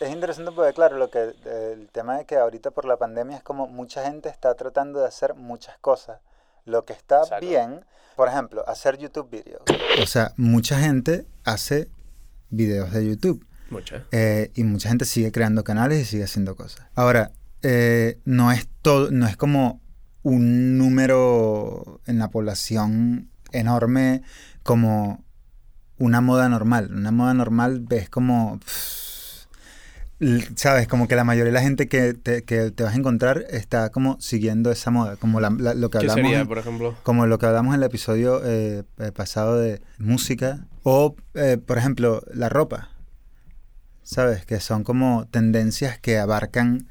es interesante porque, claro, lo que, el tema de que ahorita por la pandemia es como mucha gente está tratando de hacer muchas cosas. Lo que está Exacto. bien, por ejemplo, hacer YouTube videos. O sea, mucha gente hace videos de YouTube. Mucho. ¿eh? Y mucha gente sigue creando canales y sigue haciendo cosas. Ahora, eh, no es todo, no es como un número en la población enorme como una moda normal. Una moda normal ves como, pff, sabes, como que la mayoría de la gente que te, que te vas a encontrar está como siguiendo esa moda, como la- la- lo que ¿Qué hablamos. sería, por ejemplo? como lo que hablamos en el episodio eh, eh, pasado de música. O, eh, por ejemplo, la ropa. ¿Sabes? Que son como tendencias que abarcan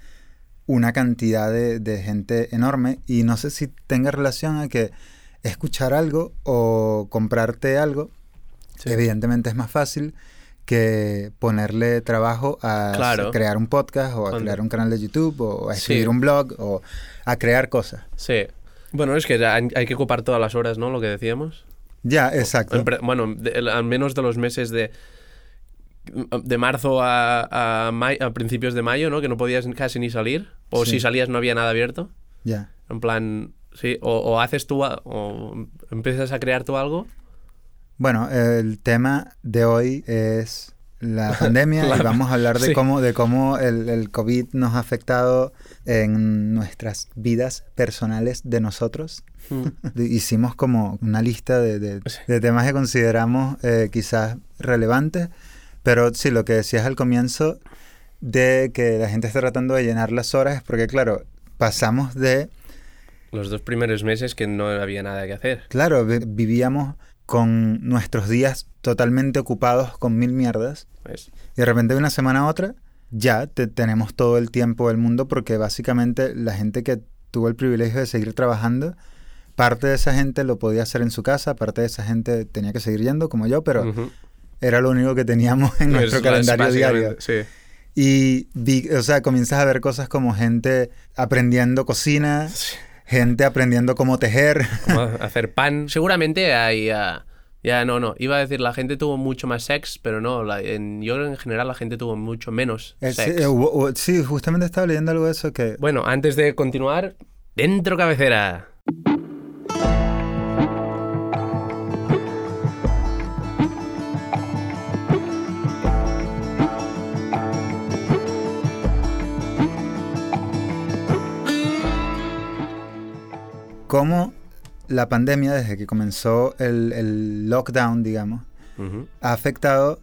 una cantidad de, de gente enorme. Y no sé si tenga relación a que escuchar algo o comprarte algo, Sí. evidentemente es más fácil que ponerle trabajo a Claro. crear un podcast o a Cuando- crear un canal de YouTube o a Sí. escribir un blog o a crear cosas. Sí. Bueno, es que hay hay que ocupar todas las horas, ¿no? Lo que decíamos. Ya, exacto. Bueno, de- el- al menos de los meses de de marzo a, a, may- a principios de mayo, ¿no? Que no podías casi ni salir. O Sí. si salías no había nada abierto. Ya. En plan, sí. O, o haces tú, a- o empiezas a crear tú algo. Bueno, el tema de hoy es la pandemia La- y vamos a hablar de sí. cómo, de cómo el, el COVID nos ha afectado en nuestras vidas personales de nosotros. De- Hicimos como una lista de, de- Sí. de temas que consideramos eh, quizás relevantes, pero sí, lo que decías al comienzo de que la gente está tratando de llenar las horas es porque, claro, pasamos de Los dos primeros meses que no había nada que hacer. Claro, vi- vivíamos con nuestros días totalmente ocupados con mil mierdas Pues, y de repente de una semana a otra ya te- tenemos todo el tiempo del mundo porque básicamente la gente que tuvo el privilegio de seguir trabajando, parte de esa gente lo podía hacer en su casa, parte de esa gente tenía que seguir yendo como yo, pero era lo único que teníamos en nuestro Es- calendario diario. Sí. Y, vi- o sea, comienzas a ver cosas como gente aprendiendo cocina, gente aprendiendo cómo tejer. Como hacer pan. Seguramente hay... ah, ya, no, no. Iba a decir, la gente tuvo mucho más sex, pero no. la- en, yo en general la gente tuvo mucho menos Eh, sí, sex. eh, hubo- hubo- sí, justamente estaba leyendo algo de eso que... Bueno, antes de continuar, dentro cabecera. cómo la pandemia, desde que comenzó el, el lockdown, digamos, ha afectado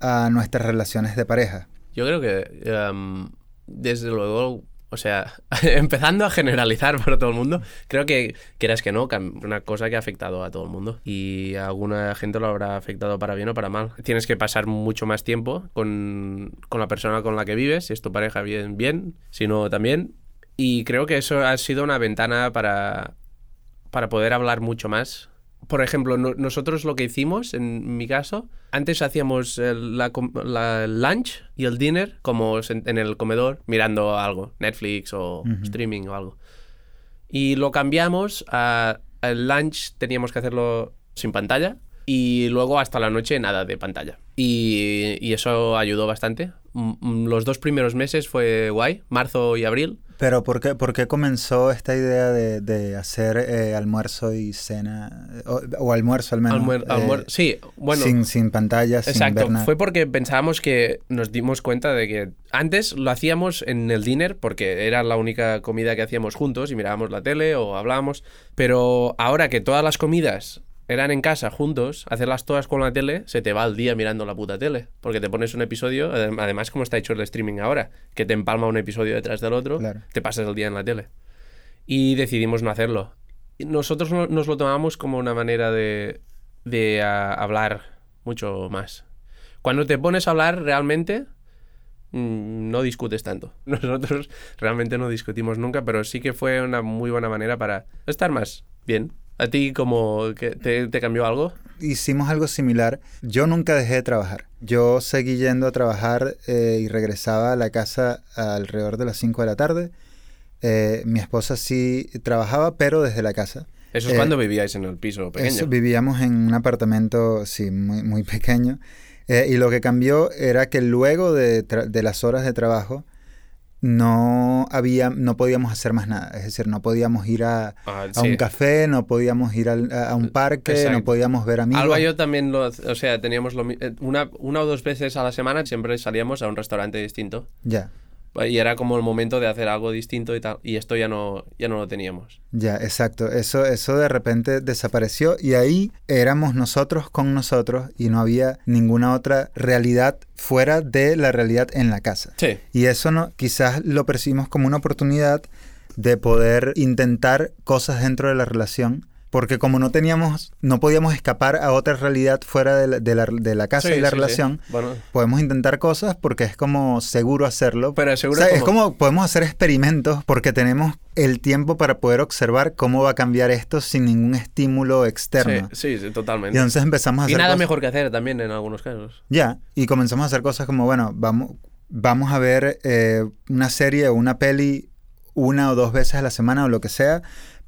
a nuestras relaciones de pareja. Yo creo que, em, desde luego, o sea, empezando a generalizar para todo el mundo, creo que, quieras que no, una cosa que ha afectado a todo el mundo. Y a alguna gente lo habrá afectado para bien o para mal. Tienes que pasar mucho más tiempo con, con la persona con la que vives, si es tu pareja, bien, bien, si no, también. Y creo que eso ha sido una ventana para, para poder hablar mucho más. Por ejemplo, no- nosotros lo que hicimos, en mi caso, antes hacíamos el, la lunch y el dinner como en el comedor mirando algo, Netflix o streaming o algo. Y lo cambiamos a el lunch teníamos que hacerlo sin pantalla y luego hasta la noche nada de pantalla. Y, y eso ayudó bastante. Los dos primeros meses fue guay, marzo y abril. Pero ¿por qué, por qué comenzó esta idea de, de hacer eh, almuerzo y cena? O, o almuerzo al menos. Almuer- eh, sí, bueno. sin, sin pantalla, sin Exacto, ver nada. fue porque pensábamos que nos dimos cuenta de que antes lo hacíamos en el dinner porque era la única comida que hacíamos juntos y mirábamos la tele o hablábamos, pero ahora que todas las comidas eran en casa juntos, hacerlas todas con la tele, se te va el día mirando la puta tele, porque te pones un episodio, adem- además como está hecho el streaming ahora, que te empalma un episodio detrás del otro, Claro. te pasas el día en la tele. Y decidimos no hacerlo. Nosotros no- nos lo tomamos como una manera de, de ah, hablar mucho más. Cuando te pones a hablar realmente, mm, no discutes tanto. Nosotros realmente no discutimos nunca, pero sí que fue una muy buena manera para estar más bien. ¿A ti como que te, te cambió algo? Hicimos algo similar. Yo nunca dejé de trabajar. Yo seguí yendo a trabajar eh, y regresaba a la casa alrededor de las 5 de la tarde. Eh, mi esposa sí trabajaba, pero desde la casa. Eso es Eh, cuando vivíais en el piso pequeño. Eso, vivíamos en un apartamento, sí, muy, muy pequeño. Eh, y lo que cambió era que luego de las horas de trabajo no había, no podíamos hacer más nada. Es decir, no podíamos ir a, Ah, a un café, no podíamos ir a, a un parque, Exacto. no podíamos ver amigos. Alba y yo también lo, o sea, teníamos lo eh, una, una o dos veces a la semana siempre salíamos a un restaurante distinto Ya, y era como el momento de hacer algo distinto y tal y esto ya no ya no lo teníamos. ya, exacto. Eso, eso de repente desapareció y ahí éramos nosotros con nosotros y no había ninguna otra realidad fuera de la realidad en la casa. Sí. Y eso no, quizás lo percibimos como una oportunidad de poder intentar cosas dentro de la relación. Porque como no teníamos, no podíamos escapar a otra realidad fuera de la, de la, de la casa Sí, y la sí, sí. relación, Bueno, podemos intentar cosas porque es como seguro hacerlo. pero seguro O sea, como- es como podemos hacer experimentos porque tenemos el tiempo para poder observar cómo va a cambiar esto sin ningún estímulo externo. Sí, sí, sí, Y totalmente. entonces empezamos a Y hacer nada cosas- mejor que hacer también en algunos casos. ya, y comenzamos a hacer cosas como, bueno, vamos, vamos a ver eh, una serie o una peli una o dos veces a la semana o lo que sea,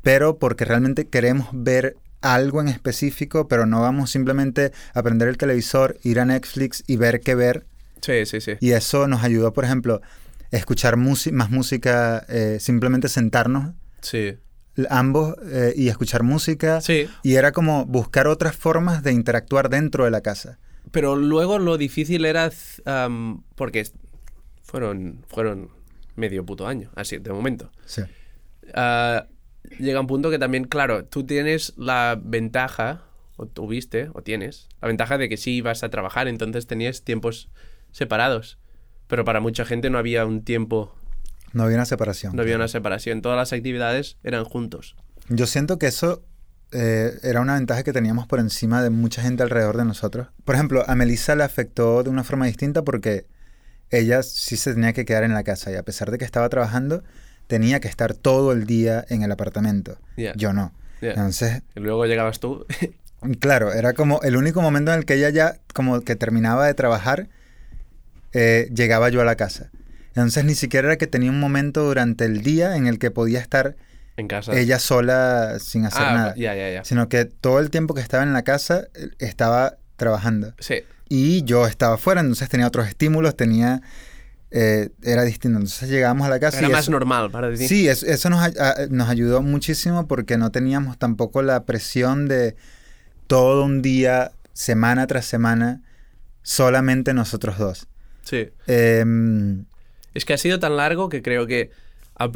pero porque realmente queremos ver algo en específico, pero no vamos simplemente a prender el televisor, ir a Netflix y ver qué ver. Sí, sí, sí. Y eso nos ayudó, por ejemplo, a escuchar más música, eh, simplemente sentarnos Sí. ambos eh, y escuchar música. Sí, Y era como buscar otras formas de interactuar dentro de la casa. pero luego lo difícil era porque fueron fueron medio puto año, así de momento. Sí. Ah, llega un punto que también, claro, tú tienes la ventaja, o tuviste, o tienes, la ventaja de que sí ibas a trabajar, entonces tenías tiempos separados. Pero para mucha gente no había un tiempo, No había una separación. no había una separación. Todas las actividades eran juntos. Yo siento que eso eh, era una ventaja que teníamos por encima de mucha gente alrededor de nosotros. Por ejemplo, a Melissa le afectó de una forma distinta porque ella sí se tenía que quedar en la casa y a pesar de que estaba trabajando, tenía que estar todo el día en el apartamento. Yo no. ya. Entonces, Y luego llegabas tú. claro, era como el único momento en el que ella ya como que terminaba de trabajar, eh, llegaba yo a la casa. Entonces ni siquiera era que tenía un momento durante el día en el que podía estar en casa. ella sola sin hacer ah, nada. ya, ya, ya. sino que todo el tiempo que estaba en la casa eh, estaba trabajando Sí, y yo estaba fuera, entonces tenía otros estímulos, tenía eh, era distinto. Entonces llegábamos a la casa era y más eso, normal para ti. sí, eso, eso nos, a- nos ayudó muchísimo porque no teníamos tampoco la presión de todo un día, semana tras semana, solamente nosotros dos. Sí. Em, Es que ha sido tan largo que creo que al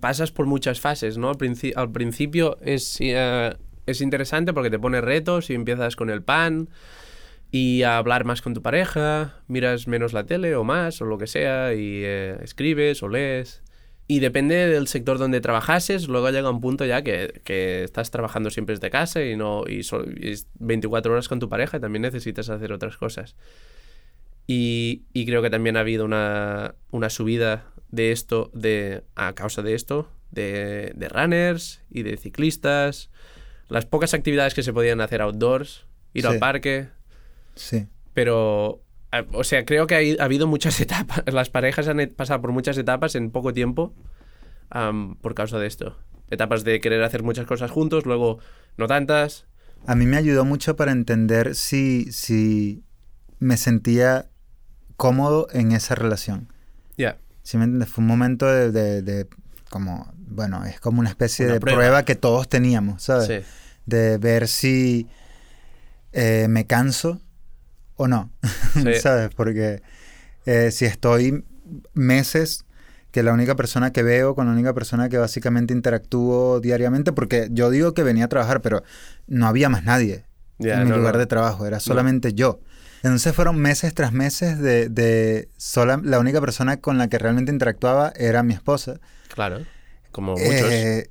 pasas por muchas fases, ¿no? Al, princi- al principio es, eh, es interesante porque te pone retos y empiezas con el pan y a hablar más con tu pareja, miras menos la tele o más o lo que sea y eh, escribes o lees. Y depende del sector donde trabajases, luego llega un punto ya que, que estás trabajando siempre desde casa y no y, so- y es 24 horas con tu pareja y también necesitas hacer otras cosas. Y, y creo que también ha habido una, una subida de esto, de, a causa de esto, de, de runners y de ciclistas. Las pocas actividades que se podían hacer outdoors, ir Sí. al parque. Sí. Pero, a- o sea, creo que ha, ha habido muchas etapas. Las parejas han pasado por muchas etapas en poco tiempo am, por causa de esto. Etapas de querer hacer muchas cosas juntos, luego no tantas. A mí me ayudó mucho para entender si, si me sentía cómodo en esa relación. Ya. ¿Sí me entiendes? Fue un momento de, de- de como, bueno, es como una especie Una de prueba. prueba. que todos teníamos, ¿sabes? Sí. De ver si eh, me canso o no, Sí. ¿sabes? Porque eh, si estoy meses que la única persona que veo, con la única persona que básicamente interactúo diariamente, porque yo digo que venía a trabajar, pero no había más nadie Ya, en mi lugar no. de trabajo, era solamente yo. Entonces fueron meses tras meses de, de sola, la única persona con la que realmente interactuaba era mi esposa. Claro. Como muchos. Eh,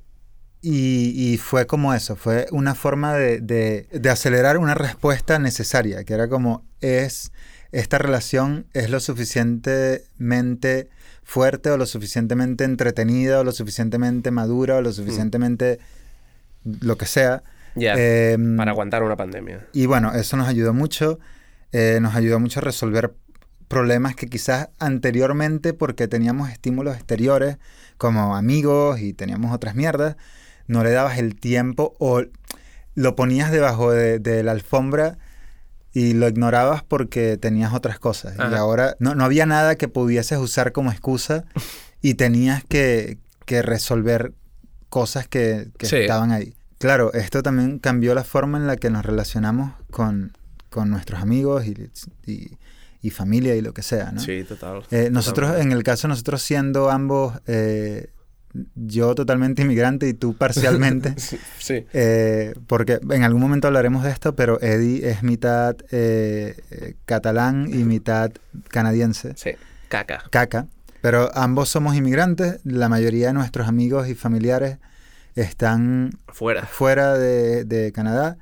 y, y fue como eso, fue una forma de, de- de acelerar una respuesta necesaria, que era como, es, esta relación es lo suficientemente fuerte o lo suficientemente entretenida o lo suficientemente madura o lo suficientemente lo que sea. ya. Em, para aguantar una pandemia. y bueno, eso nos ayudó mucho. eh, nos ayudó mucho a resolver problemas que quizás anteriormente, porque teníamos estímulos exteriores, como amigos y teníamos otras mierdas, no le dabas el tiempo o lo ponías debajo de, de la alfombra y lo ignorabas porque tenías otras cosas. Y ahora no, no había nada que pudieses usar como excusa y tenías que, que resolver cosas que, que Sí. estaban ahí. Claro, esto también cambió la forma en la que nos relacionamos con, con nuestros amigos y, y- y familia y lo que sea, ¿no? Sí, total. Eh, nosotros, en el caso de nosotros siendo ambos, eh, yo totalmente inmigrante y tú parcialmente, Sí. eh, porque en algún momento hablaremos de esto, pero Eddie es mitad eh, eh, catalán y mitad canadiense, Sí. Caca. caca, pero ambos somos inmigrantes, la mayoría de nuestros amigos y familiares están Fuera. fuera de, de Canadá,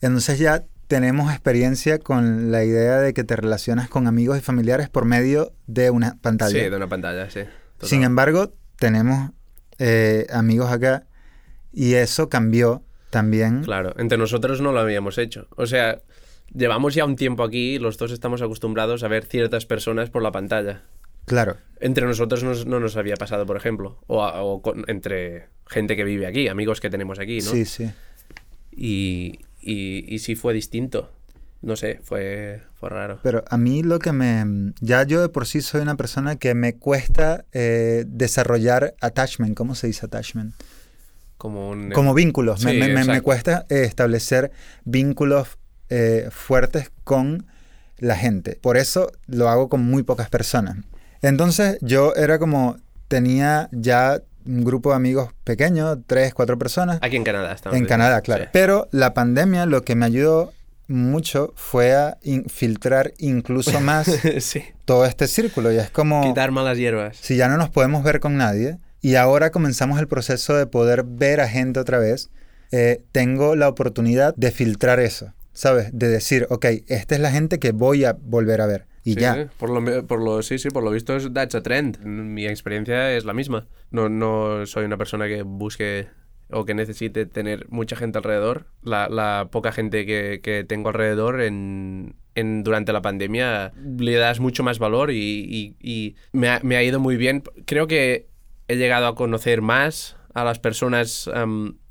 entonces ya tenemos experiencia con la idea de que te relacionas con amigos y familiares por medio de una pantalla. Sí, de una pantalla, sí. Total. Sin embargo, tenemos eh, amigos acá y eso cambió también. Claro, entre nosotros no lo habíamos hecho. O sea, llevamos ya un tiempo aquí y los dos estamos acostumbrados a ver ciertas personas por la pantalla. Claro, Entre nosotros nos- no nos había pasado, por ejemplo. O, a- o con- entre gente que vive aquí, amigos que tenemos aquí, ¿no? sí, sí. Y, y, y sí fue distinto. No sé, fue, fue raro. Pero a mí lo que me... Ya yo de por sí soy una persona que me cuesta eh, desarrollar attachment. ¿Cómo se dice attachment? Como un... Como vínculos. me, Sí, me- me- cuesta eh, establecer vínculos eh, fuertes con la gente. Por eso lo hago con muy pocas personas. Entonces yo era como, tenía ya un grupo de amigos pequeño, tres, cuatro personas, Aquí en Canadá estamos. en. Canadá, claro. Sí. Pero la pandemia lo que me ayudó mucho fue a infiltrar incluso más sí. todo este círculo. Y es como Quitar malas hierbas. si ya no nos podemos ver con nadie y ahora comenzamos el proceso de poder ver a gente otra vez, eh, tengo la oportunidad de filtrar eso, ¿sabes? De decir, ok, esta es la gente que voy a volver a ver. Y Sí, ya. Por lo, por lo, sí, sí, por lo visto es that's a trend. Mi experiencia es la misma. No, no soy una persona que busque o que necesite tener mucha gente alrededor. La, la poca gente que, que tengo alrededor en, en- durante la pandemia le das mucho más valor y, y- me, ha, me ha ido muy bien. Creo que he llegado a conocer más a las personas,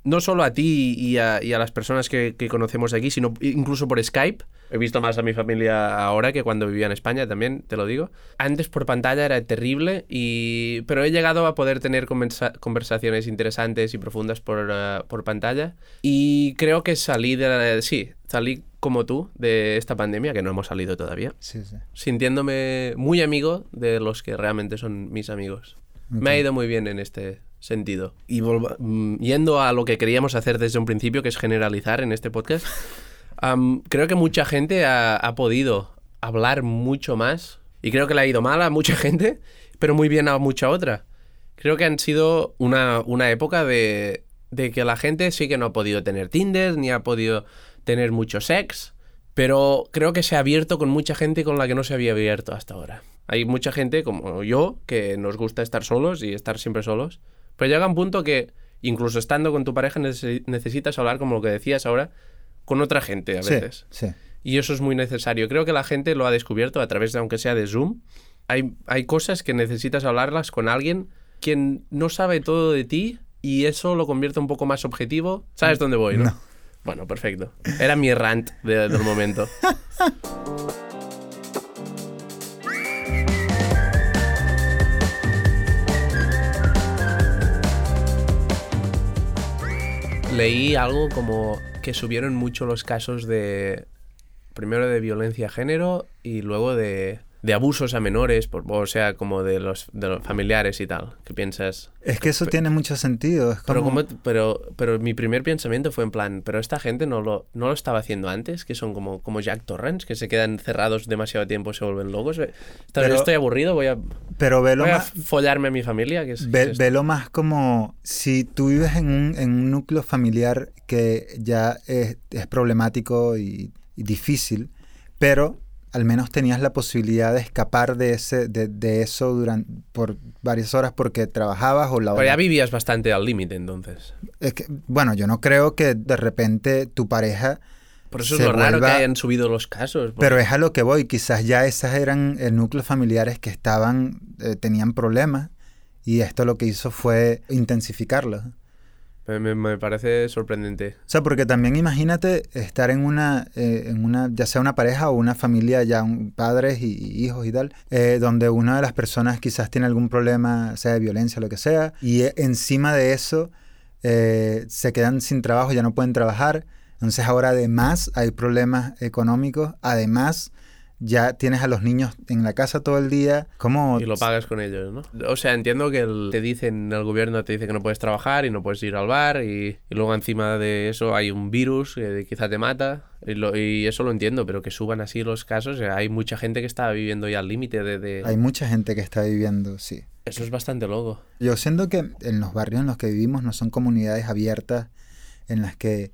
no solo a ti y a, y a las personas que, que conocemos aquí, sino incluso por Skype. He visto más a mi familia ahora que cuando vivía en España, también te lo digo. Antes por pantalla era terrible, y... pero he llegado a poder tener conversa- conversaciones interesantes y profundas por, eh, por pantalla. Y creo que salí de la... Sí, salí como tú de esta pandemia, que no hemos salido todavía, Sí, sí. sintiéndome muy amigo de los que realmente son mis amigos. Me ha ido muy bien en este sentido. Y mm, yendo a lo que queríamos hacer desde un principio, que es generalizar en este podcast, am, creo que mucha gente ha, ha podido hablar mucho más. Y creo que le ha ido mal a mucha gente, pero muy bien a mucha otra. Creo que han sido una, una época de, de que la gente sí que no ha podido tener Tinder, ni ha podido tener mucho sex, pero creo que se ha abierto con mucha gente con la que no se había abierto hasta ahora. Hay mucha gente como yo que nos gusta estar solos y estar siempre solos, pero llega un punto que incluso estando con tu pareja nece- necesitas hablar, como lo que decías ahora, con otra gente a Sí, veces. sí. Y eso es muy necesario. Creo que la gente lo ha descubierto a través de, aunque sea de Zoom. Hay, hay cosas que necesitas hablarlas con alguien quien no sabe todo de ti y eso lo convierte un poco más objetivo. ¿Sabes dónde voy, no? No. Bueno, perfecto. Era mi rant de- del momento. Leí algo como que subieron mucho los casos de primero de violencia de género y luego de, de abusos a menores, por, o sea, como de los, de los familiares y tal. ¿Qué piensas? Es que eso tiene mucho sentido. Es Pero, como- como- pero, pero mi primer pensamiento fue en plan, pero esta gente no lo, no lo estaba haciendo antes, que son como, como Jack Torrance, que se quedan cerrados demasiado tiempo y se vuelven locos. Pero- estoy aburrido, voy a, Pero velo voy a follarme a mi familia. Que es, Ve- es- velo más como si tú vives en un, en un núcleo familiar que ya es, es problemático y, y difícil, pero al menos tenías la posibilidad de escapar de, ese, de, de eso durante, por varias horas porque trabajabas o la Pero ya vivías bastante al límite entonces. Es que, bueno, yo no creo que de repente tu pareja... Por eso es lo raro que hayan subido los casos. porque- Pero es a lo que voy, quizás ya esas eran eh, núcleos familiares que estaban, eh, tenían problemas y esto lo que hizo fue intensificarlos. Me, me- parece sorprendente. O sea, porque también imagínate estar en una, eh, en una, ya sea una pareja o una familia, ya un- padres y, hijos y tal, eh, donde una de las personas quizás tiene algún problema, sea de violencia, lo que sea, y eh, encima de eso eh, se quedan sin trabajo, ya no pueden trabajar. Entonces ahora además hay problemas económicos, además ya tienes a los niños en la casa todo el día. ¿Cómo? Y lo pagas con ellos, ¿no? O sea, entiendo que el- te dicen, el gobierno te dice que no puedes trabajar y no puedes ir al bar y, y luego encima de eso hay un virus que quizá te mata y, lo- y eso lo entiendo, pero que suban así los casos, hay mucha gente que está viviendo ya al límite de, de- Hay mucha gente que está viviendo, sí. Eso es bastante loco. Yo siento que en los barrios en los que vivimos no son comunidades abiertas en las que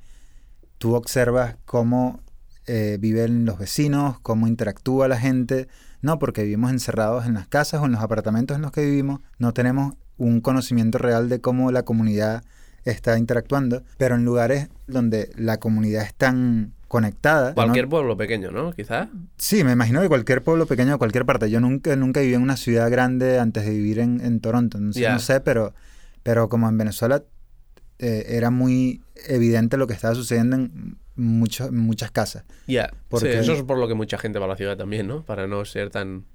tú observas cómo eh, viven los vecinos, cómo interactúa la gente. No, porque vivimos encerrados en las casas o en los apartamentos en los que vivimos. No tenemos un conocimiento real de cómo la comunidad está interactuando. Pero en lugares donde la comunidad es tan conectada. ¿no? Cualquier pueblo pequeño, ¿no? Quizá. Sí, me imagino que cualquier pueblo pequeño de cualquier parte. Yo nunca, nunca viví en una ciudad grande antes de vivir en, en Toronto. Entonces no sé, pero, pero como en Venezuela eh, era muy evidente lo que estaba sucediendo en mucho- muchas casas. Ya. Sí, eso es por lo que mucha gente va a la ciudad también, ¿no? Para no ser tan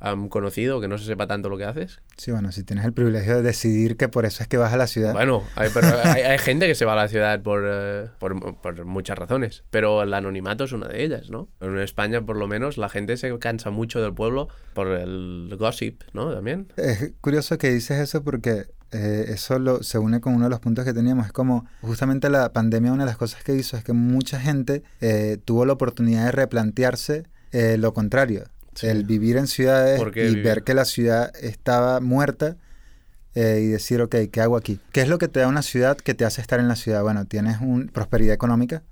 am, conocido, que no se sepa tanto lo que haces. Sí, bueno, si tienes el privilegio de decidir que por eso es que vas a la ciudad. Bueno, hay, pero hay, hay gente que se va a la ciudad por, eh, por, por muchas razones, pero el anonimato es una de ellas, ¿no? En España, por lo menos, la gente se cansa mucho del pueblo por el gossip, ¿no? También. Es curioso que dices eso porque eh, eso lo, se une con uno de los puntos que teníamos. Es como justamente la pandemia, una de las cosas que hizo es que mucha gente eh, tuvo la oportunidad de replantearse eh, lo contrario. Sí. El vivir en ciudades ¿Por qué y vivir? ver que la ciudad estaba muerta eh, y decir, ok, ¿qué hago aquí? ¿Qué es lo que te da una ciudad que te hace estar en la ciudad? Bueno, tienes un, prosperidad económica,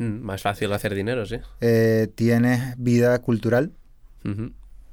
Mm, más fácil hacer dinero, sí. eh, tienes vida cultural.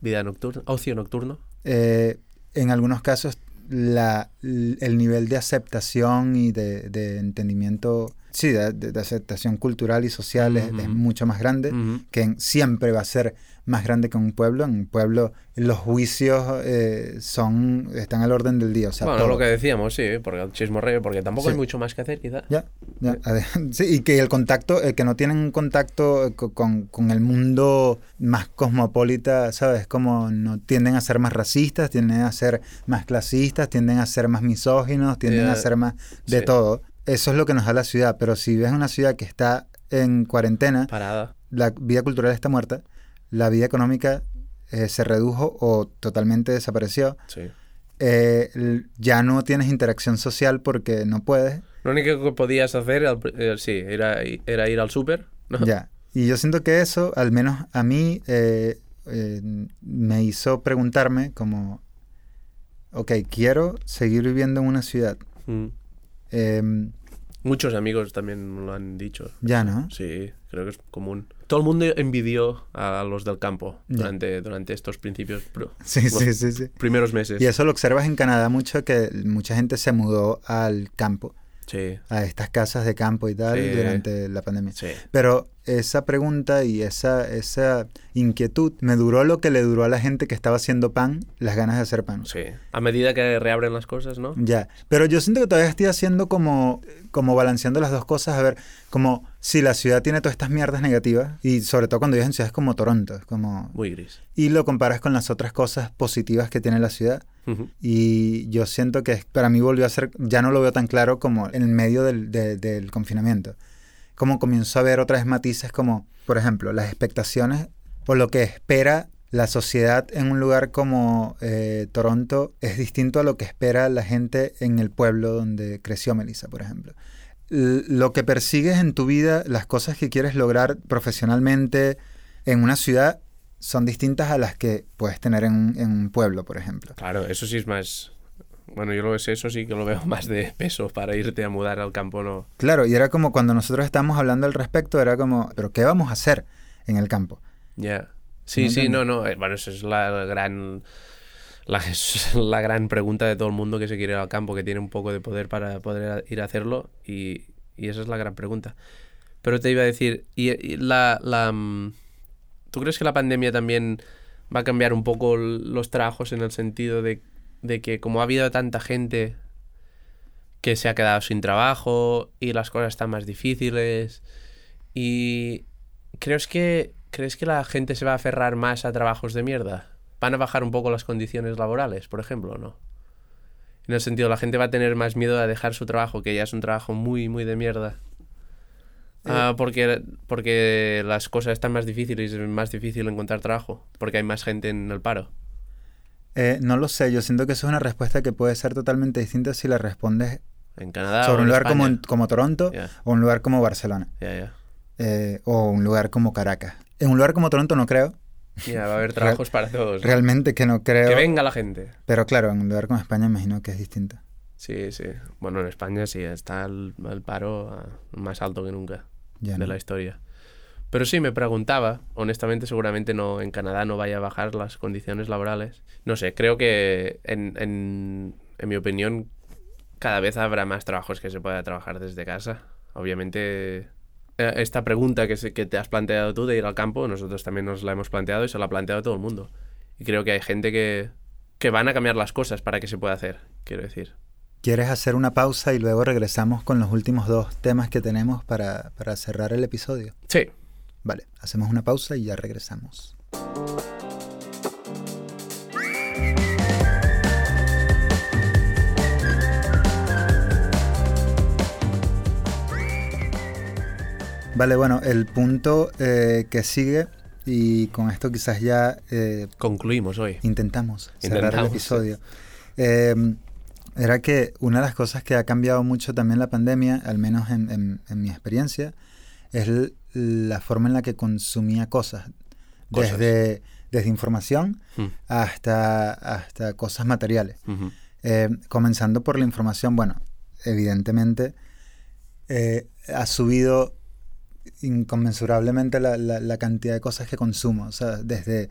Vida nocturna, ocio nocturno. eh, en algunos casos la, el nivel de aceptación y de, de entendimiento, sí, de, aceptación cultural y social es- mucho más grande, que en- siempre va a ser más grande que un pueblo. En un pueblo los juicios eh, son están al orden del día. O sea, bueno, todo. lo que decíamos, sí, porque el chismorreo, porque tampoco Sí. hay mucho más que hacer, quizá. Ya, Sí, y que el contacto, el que no tienen un contacto co- con, con el mundo más cosmopolita, ¿sabes? Como no tienden a ser más racistas, tienden a ser más clasistas, tienden a ser más misóginos, tienden a ser más de sí. todo. Eso es lo que nos da la ciudad, pero si ves una ciudad que está en cuarentena, Parada. la vida cultural está muerta, la vida económica eh, se redujo o totalmente desapareció, Sí. eh, ya no tienes interacción social porque no puedes, Lo único que podías hacer, eh, sí, era, era ir al súper, ¿no? Ya. Y yo siento que eso, al menos a mí, me hizo preguntarme como, ok, quiero seguir viviendo en una ciudad. Mm. Em, Muchos amigos también lo han dicho. ya, ¿no? Sí, creo que es común. Todo el mundo envidió a los del campo durante, durante estos principios, pro- Sí, sí, sí, sí. primeros meses. Y eso lo observas en Canadá mucho, que mucha gente se mudó al campo, Sí, a estas casas de campo y tal, Sí. durante la pandemia. sí. Pero esa pregunta y esa, esa inquietud me duró lo que le duró a la gente que estaba haciendo pan, las ganas de hacer pan. Sí. A medida que reabren las cosas, ¿no? Ya, pero yo siento que todavía estoy haciendo como, como balanceando las dos cosas, a ver, como si la ciudad tiene todas estas mierdas negativas, y sobre todo cuando vives en ciudades como Toronto, es como, Muy gris. y lo comparas con las otras cosas positivas que tiene la ciudad, y yo siento que para mí volvió a ser, ya no lo veo tan claro como en el medio del, de- del confinamiento, como comienzo a ver otras matices como, por ejemplo, las expectaciones o lo que espera la sociedad en un lugar como eh, Toronto es distinto a lo que espera la gente en el pueblo donde creció Melissa, por ejemplo. Lo que persigues en tu vida, las cosas que quieres lograr profesionalmente en una ciudad son distintas a las que puedes tener en en un pueblo, por ejemplo. Claro, eso sí es más... Bueno, yo lo sé, eso sí que lo veo más de peso para irte a mudar al campo, ¿no? Claro, y era como cuando nosotros estábamos hablando al respecto, era como, pero ¿qué vamos a hacer en el campo? Ya. Sí, ¿No sí, entiendes? no, no. eh, Bueno, esa es la gran... La, la gran pregunta de todo el mundo que se quiere ir al campo, que tiene un poco de poder para poder ir a hacerlo, y, y esa es la gran pregunta. Pero te iba a decir, y, y la, la, mm, ¿tú crees que la pandemia también va a cambiar un poco los trabajos en el sentido de, de que como ha habido tanta gente que se ha quedado sin trabajo y las cosas están más difíciles. Y ¿crees que, ¿crees que la gente se va a aferrar más a trabajos de mierda? ¿Van a bajar un poco las condiciones laborales, por ejemplo, no? En el sentido, la gente va a tener más miedo a dejar su trabajo, que ya es un trabajo muy, muy de mierda. Ah, porque, porque las cosas están más difíciles y es más difícil encontrar trabajo, porque hay más gente en el paro. Eh, no lo sé, yo siento que eso es una respuesta que puede ser totalmente distinta si la respondes En Canadá. o sobre un en lugar como, España. como Toronto o un lugar como Barcelona eh, o un lugar como Caracas. En un lugar como Toronto no creo, Ya, va a haber trabajos para todos. ¿no? realmente que no creo. Que venga la gente. Pero claro, en un lugar como España imagino que es distinto. Sí, sí. Bueno, en España sí está el, el paro más alto que nunca Ya de no. la historia. Pero sí, me preguntaba, honestamente, seguramente no en Canadá no vaya a bajar las condiciones laborales. No sé, creo que en, en, en mi opinión cada vez habrá más trabajos que se pueda trabajar desde casa. Obviamente, eh, esta pregunta que, se- que te has planteado tú de ir al campo, nosotros también nos la hemos planteado y se la ha planteado todo el mundo. Y creo que hay gente que, que van a cambiar las cosas para que se pueda hacer, quiero decir. ¿Quieres hacer una pausa y luego regresamos con los últimos dos temas que tenemos para, para cerrar el episodio? Sí, Vale, hacemos una pausa y ya regresamos. Vale, bueno, el punto eh, que sigue, y con esto quizás ya eh, concluimos hoy. intentamos cerrar el Intentamos, episodio, eh, era que una de las cosas que ha cambiado mucho también la pandemia, al menos en, en- en mi experiencia, es la forma en la que consumía cosas. Cosas. Desde, desde información Mm, hasta, hasta cosas materiales. Eh, comenzando por la información, bueno, evidentemente eh, ha subido inconmensurablemente la, la- la cantidad de cosas que consumo, o sea, desde,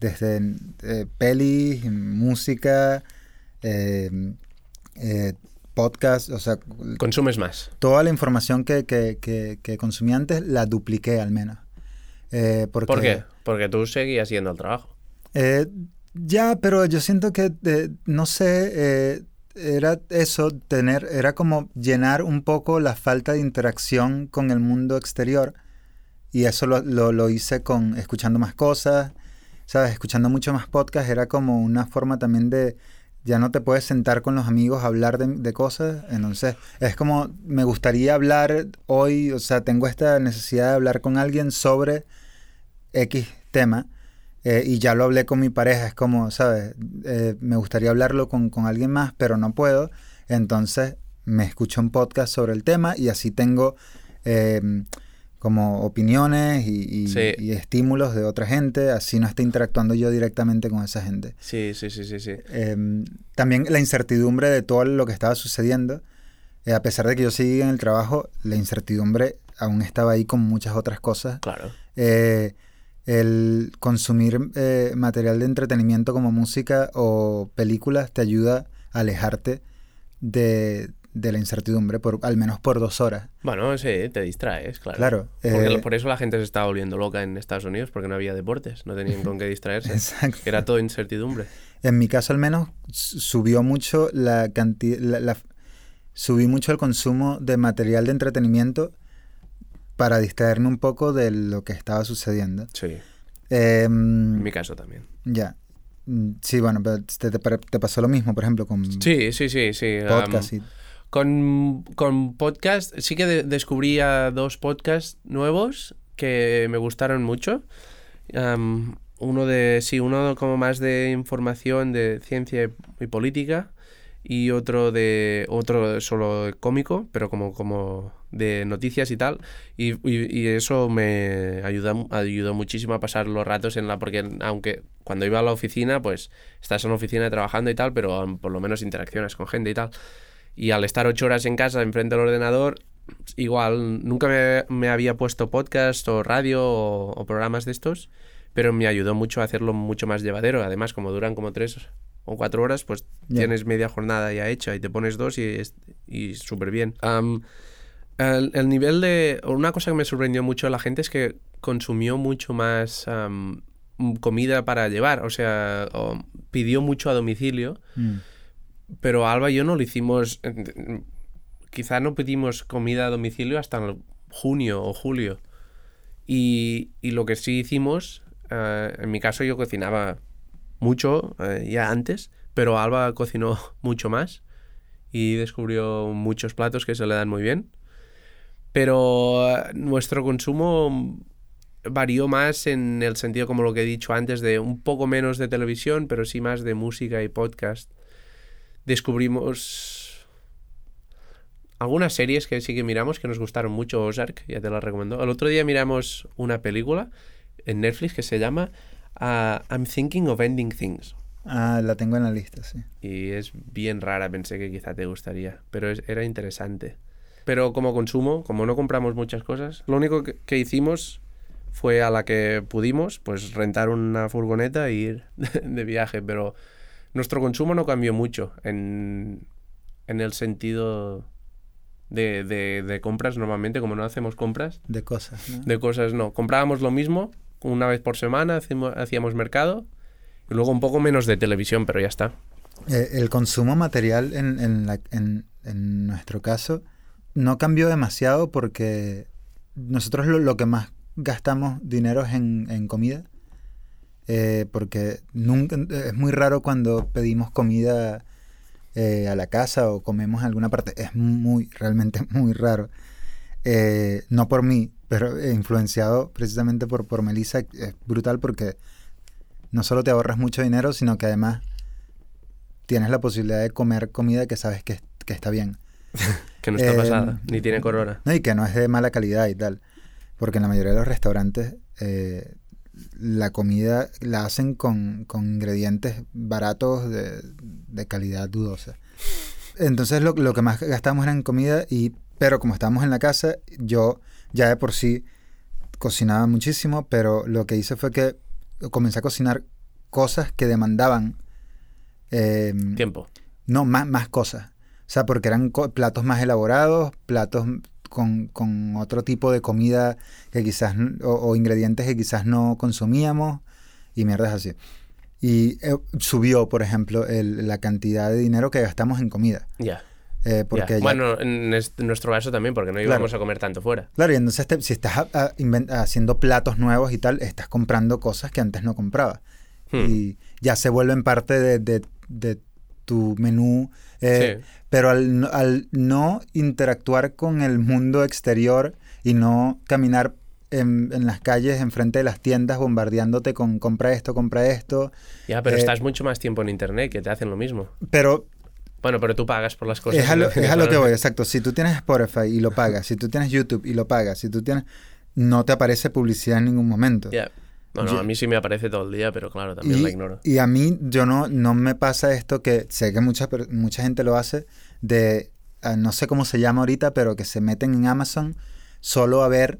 desde eh, pelis, música, eh, eh, podcast, o sea, Consumes más. toda la información que, que, que, que consumí antes la dupliqué al menos. Eh, porque, ¿Por qué? Porque tú seguías yendo al trabajo. Eh, ya, pero yo siento que, eh, no sé, era eso, tener, era como llenar un poco la falta de interacción con el mundo exterior. Y eso lo, lo, lo hice con escuchando más cosas, ¿sabes? Escuchando mucho más podcasts. Era como una forma también de, ya no te puedes sentar con los amigos a hablar de, de cosas. Entonces, es como, me gustaría hablar hoy, o sea, tengo esta necesidad de hablar con alguien sobre X tema. eh, y ya lo hablé con mi pareja, es como, ¿sabes? Eh, me gustaría hablarlo con, con alguien más, pero no puedo. Entonces me escucho un podcast sobre el tema y así tengo eh, como opiniones y, y- Sí. y estímulos de otra gente, así no estoy interactuando yo directamente con esa gente. Sí, sí, sí, sí, sí. Eh, también la incertidumbre de todo lo que estaba sucediendo, eh, a pesar de que yo seguía en el trabajo, la incertidumbre aún estaba ahí con muchas otras cosas. Claro. Eh, el consumir eh, material de entretenimiento como música o películas te ayuda a alejarte de, de la incertidumbre, por, al menos por dos horas. Bueno, sí, te distraes, claro. Claro. Porque eh, por eso la gente se estaba volviendo loca en Estados Unidos, porque no había deportes, no tenían con qué distraerse. exacto. Era todo incertidumbre. En mi caso al menos subió mucho la cantidad, subí mucho el consumo de material de entretenimiento para distraerme un poco de lo que estaba sucediendo. Sí, Em, en mi caso también. ya. Mm, Sí, bueno, pero te, te- te pasó lo mismo, por ejemplo, con Sí, sí, sí, sí. um, podcast y Con, con podcast, sí que de- descubrí dos podcasts nuevos que me gustaron mucho. Am, uno de, sí, uno como más de información de ciencia y política y otro de, otro solo cómico, pero como, como de noticias y tal. Y, y- eso me ayuda, ayudó muchísimo a pasar los ratos en la, porque aunque cuando iba a la oficina, pues estás en la oficina trabajando y tal, pero por lo menos interacciones con gente y tal. Y al estar ocho horas en casa enfrente del ordenador, igual nunca me, me había puesto podcast o radio o, o programas de estos, pero me ayudó mucho a hacerlo mucho más llevadero. Además, como duran como tres o cuatro horas, pues Ya. tienes media jornada ya hecha y te pones dos y, y súper bien. Am, el, el nivel de... Una cosa que me sorprendió mucho a la gente es que consumió mucho más am, comida para llevar, o sea, o pidió mucho a domicilio Mm. Pero Alba y yo no lo hicimos. quizá no pedimos comida a domicilio hasta junio o julio. Y, y lo que sí hicimos, eh, en mi caso yo cocinaba mucho eh, ya antes, pero Alba cocinó mucho más y descubrió muchos platos que se le dan muy bien. Pero eh, nuestro consumo varió más en el sentido como lo que he dicho antes de un poco menos de televisión, pero sí más de música y podcast. Descubrimos algunas series que sí que miramos que nos gustaron mucho, Ozark, ya te la recomiendo. El otro día miramos una película en Netflix que se llama uh, I'm Thinking of Ending Things. Ah, la tengo en la lista, sí. Y es bien rara, pensé que quizá te gustaría, pero es- era interesante. Pero como consumo, como no compramos muchas cosas, lo único que, que hicimos fue a la que pudimos, pues rentar una furgoneta e ir de viaje, pero nuestro consumo no cambió mucho en, en el sentido de, de- de compras normalmente, como no hacemos compras, De cosas, ¿no? de cosas no. Comprábamos lo mismo una vez por semana, hacíamos, hacíamos mercado y luego un poco menos de televisión, pero ya está. Eh, el consumo material en, en, la- en- en nuestro caso no cambió demasiado porque nosotros lo, lo que más gastamos dinero es en, en comida. Eh, porque nunca, es muy raro cuando pedimos comida eh, a la casa o comemos en alguna parte. Es muy, realmente muy raro. Eh, no por mí, pero influenciado precisamente por, por Melissa. Es brutal porque no solo te ahorras mucho dinero, sino que además tienes la posibilidad de comer comida que sabes que, que está bien. Que no está Eh, pasada, ni tiene corona. ¿no? Y que no es de mala calidad y tal. Porque en la mayoría de los restaurantes eh, la comida la hacen con, con ingredientes baratos de, de calidad dudosa. Entonces lo, lo que más gastamos era en comida, y, pero como estábamos en la casa, yo ya de por sí cocinaba muchísimo, pero lo que hice fue que comencé a cocinar cosas que demandaban eh, Tiempo. no, más, más cosas. O sea, porque eran platos más elaborados, platos con, con otro tipo de comida que quizás, o, o ingredientes que quizás no consumíamos y mierdas así. Y eh, subió, por ejemplo, el- la cantidad de dinero que gastamos en comida. Ya. Eh, porque ya- Bueno, en este- en nuestro caso también, porque no íbamos a comer tanto fuera. Claro, y entonces te- si estás a- a- inven- haciendo platos nuevos y tal, estás comprando cosas que antes no comprabas. Hmm. Y ya se vuelven parte de, de- de tu menú. eh, Sí. Pero al, no- al no interactuar con el mundo exterior y no caminar en, en las calles, enfrente de las tiendas, bombardeándote con compra esto, compra esto. Ya, pero Eh, estás mucho más tiempo en internet que te hacen lo mismo. Pero Bueno, pero tú pagas por las cosas. es a, lo, que- es a lo que voy, exacto. Si tú tienes Spotify y lo pagas, si tú tienes YouTube y lo pagas, si tú tienes... No te aparece publicidad en ningún momento. Ya. No, no, Yo- a mí sí me aparece todo el día, pero claro, también la ignoro. y a mí, yo no, no me pasa esto que sé que mucha, mucha gente lo hace, de, ah, no sé cómo se llama ahorita, pero que se meten en Amazon solo a ver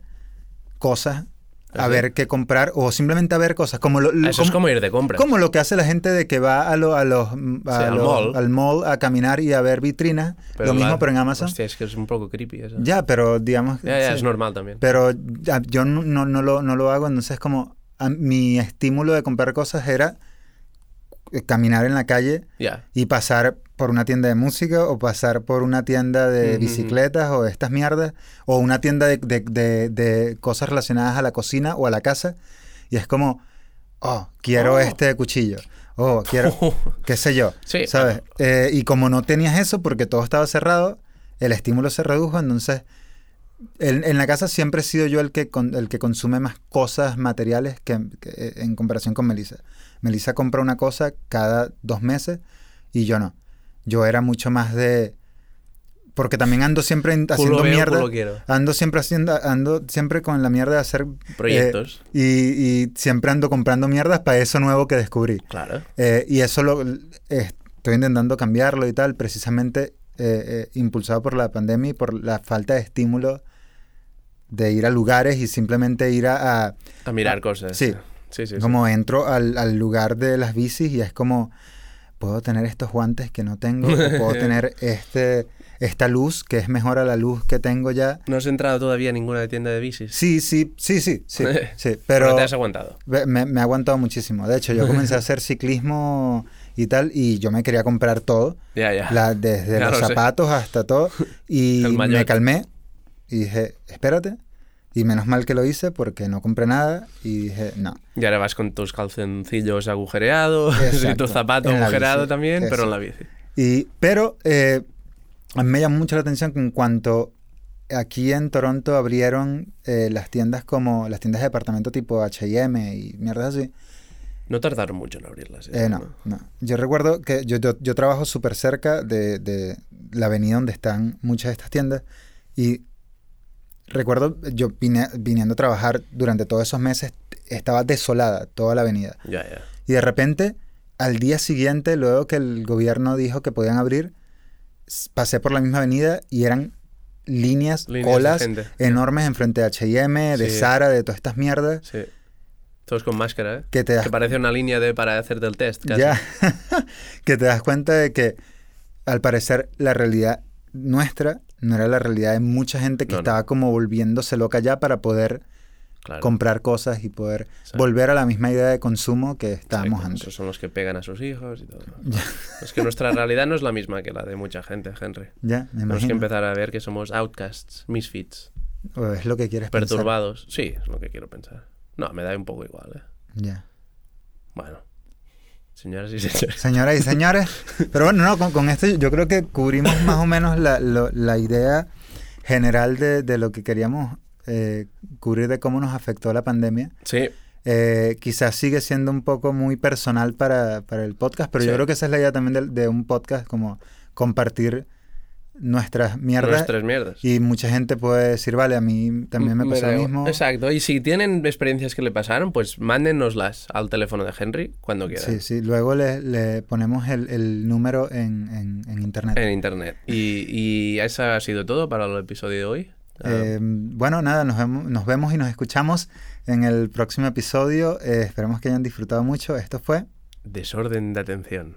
cosas, a ver qué comprar, o simplemente a ver cosas, como lo, lo- Eso es como ir de compras. como lo que hace la gente de que va a, lo- a los, mm, a Sí, al mall. al mall a caminar y a ver vitrinas, lo mismo, la- pero en Amazon. Hostia, es que es un poco creepy eso. Ya, pero digamos... Ya, ya, sí. es normal también. Pero ya, yo no, no, no lo, no lo hago, entonces como a- mi estímulo de comprar cosas era eh, caminar en la calle y pasar por una tienda de música o pasar por una tienda de bicicletas o de estas mierdas o una tienda de, de- de- de cosas relacionadas a la cocina o a la casa y es como, oh, quiero Oh. este cuchillo, oh, quiero, qué sé yo, Sí, ¿sabes? Eh, y como no tenías eso porque todo estaba cerrado, el estímulo se redujo, entonces en, en la casa siempre he sido yo el que, con- el que consume más cosas materiales que, que, eh, en comparación con Melissa. Melissa compra una cosa cada dos meses y yo no. Yo era mucho más de... Porque también ando siempre en- haciendo veo, mierda. Ando siempre haciendo, ando siempre con la mierda de hacer eh, Proyectos. y, y siempre ando comprando mierdas para eso nuevo que descubrí. Claro. Eh, y eso lo eh, estoy intentando cambiarlo y tal, precisamente eh, eh, impulsado por la pandemia y por la falta de estímulo de ir a lugares y simplemente ir a, a- A mirar cosas. Sí. Sí, sí, sí. como entro al, al lugar de las bicis y es como puedo tener estos guantes que no tengo, o puedo tener este esta luz que es mejor a la luz que tengo ya. No has entrado todavía a ninguna tienda de bicis. Sí, sí, sí, sí, sí, sí, Pero pero te has aguantado. Me, me ha aguantado muchísimo. De hecho, yo comencé a hacer ciclismo y tal, y yo me quería comprar todo, Ya, ya. la- desde los lo sé. zapatos hasta todo, y me calmé y dije, espérate, y menos mal que lo hice porque no compré nada, y dije, no. Y ahora vas con tus calzoncillos agujereados y Exacto. tu zapato agujerado bici. también, pero en Eso. la bici. Y, pero eh, me llamó mucho la atención que en cuanto aquí en Toronto abrieron eh, las tiendas como las tiendas de departamento tipo H&M y mierdas así. No tardaron mucho en abrirlas. Eh, no, no. Yo recuerdo que yo, yo, yo trabajo súper cerca de, de la avenida donde están muchas de estas tiendas y recuerdo yo vine, viniendo a trabajar durante todos esos meses, estaba desolada toda la avenida. Ya, ya. Y de repente, al día siguiente, luego que el gobierno dijo que podían abrir, pasé por la misma avenida y eran líneas, colas enormes enfrente de H&M, de Sí. Zara, de todas estas mierdas Sí. Todos con máscara, ¿eh? que te das Que parece una línea de para hacerte el test, casi. ya que te das cuenta de que al parecer la realidad nuestra no era la realidad de mucha gente que No, no. estaba como volviéndose loca ya para poder Claro. comprar cosas y poder Exacto. volver a la misma idea de consumo que estábamos Exacto, antes. Esos son los que pegan a sus hijos y todo. es que nuestra realidad no es la misma que la de mucha gente, Henry. Ya, me Tenemos que empezar a ver que somos outcasts, misfits, O es lo que quieres pensar. perturbados. Sí, es lo que quiero pensar. No, me da un poco igual, ¿eh? Ya. Bueno. Señoras y señores. Señoras y señores. Pero bueno, no, con, con esto yo creo que cubrimos más o menos la, lo- la idea general de, de lo que queríamos eh, cubrir de cómo nos afectó la pandemia. Sí, Eh, quizás sigue siendo un poco muy personal para, para el podcast, pero yo creo que esa es la idea también de, de un podcast, como compartir nuestras mierdas. nuestras mierdas. Y mucha gente puede decir, vale, a mí también me Me pasó da lo mismo. Exacto. Y si tienen experiencias que le pasaron, pues mándennoslas al teléfono de Henry cuando quieran. Sí, sí. Luego le, le ponemos el, el número en, en- en internet. En internet. Y, y eso ha sido todo para el episodio de hoy. Eh, bueno, nada, nos vemos, nos vemos y nos escuchamos en el próximo episodio. Eh, esperemos que hayan disfrutado mucho. Esto fue desorden de atención.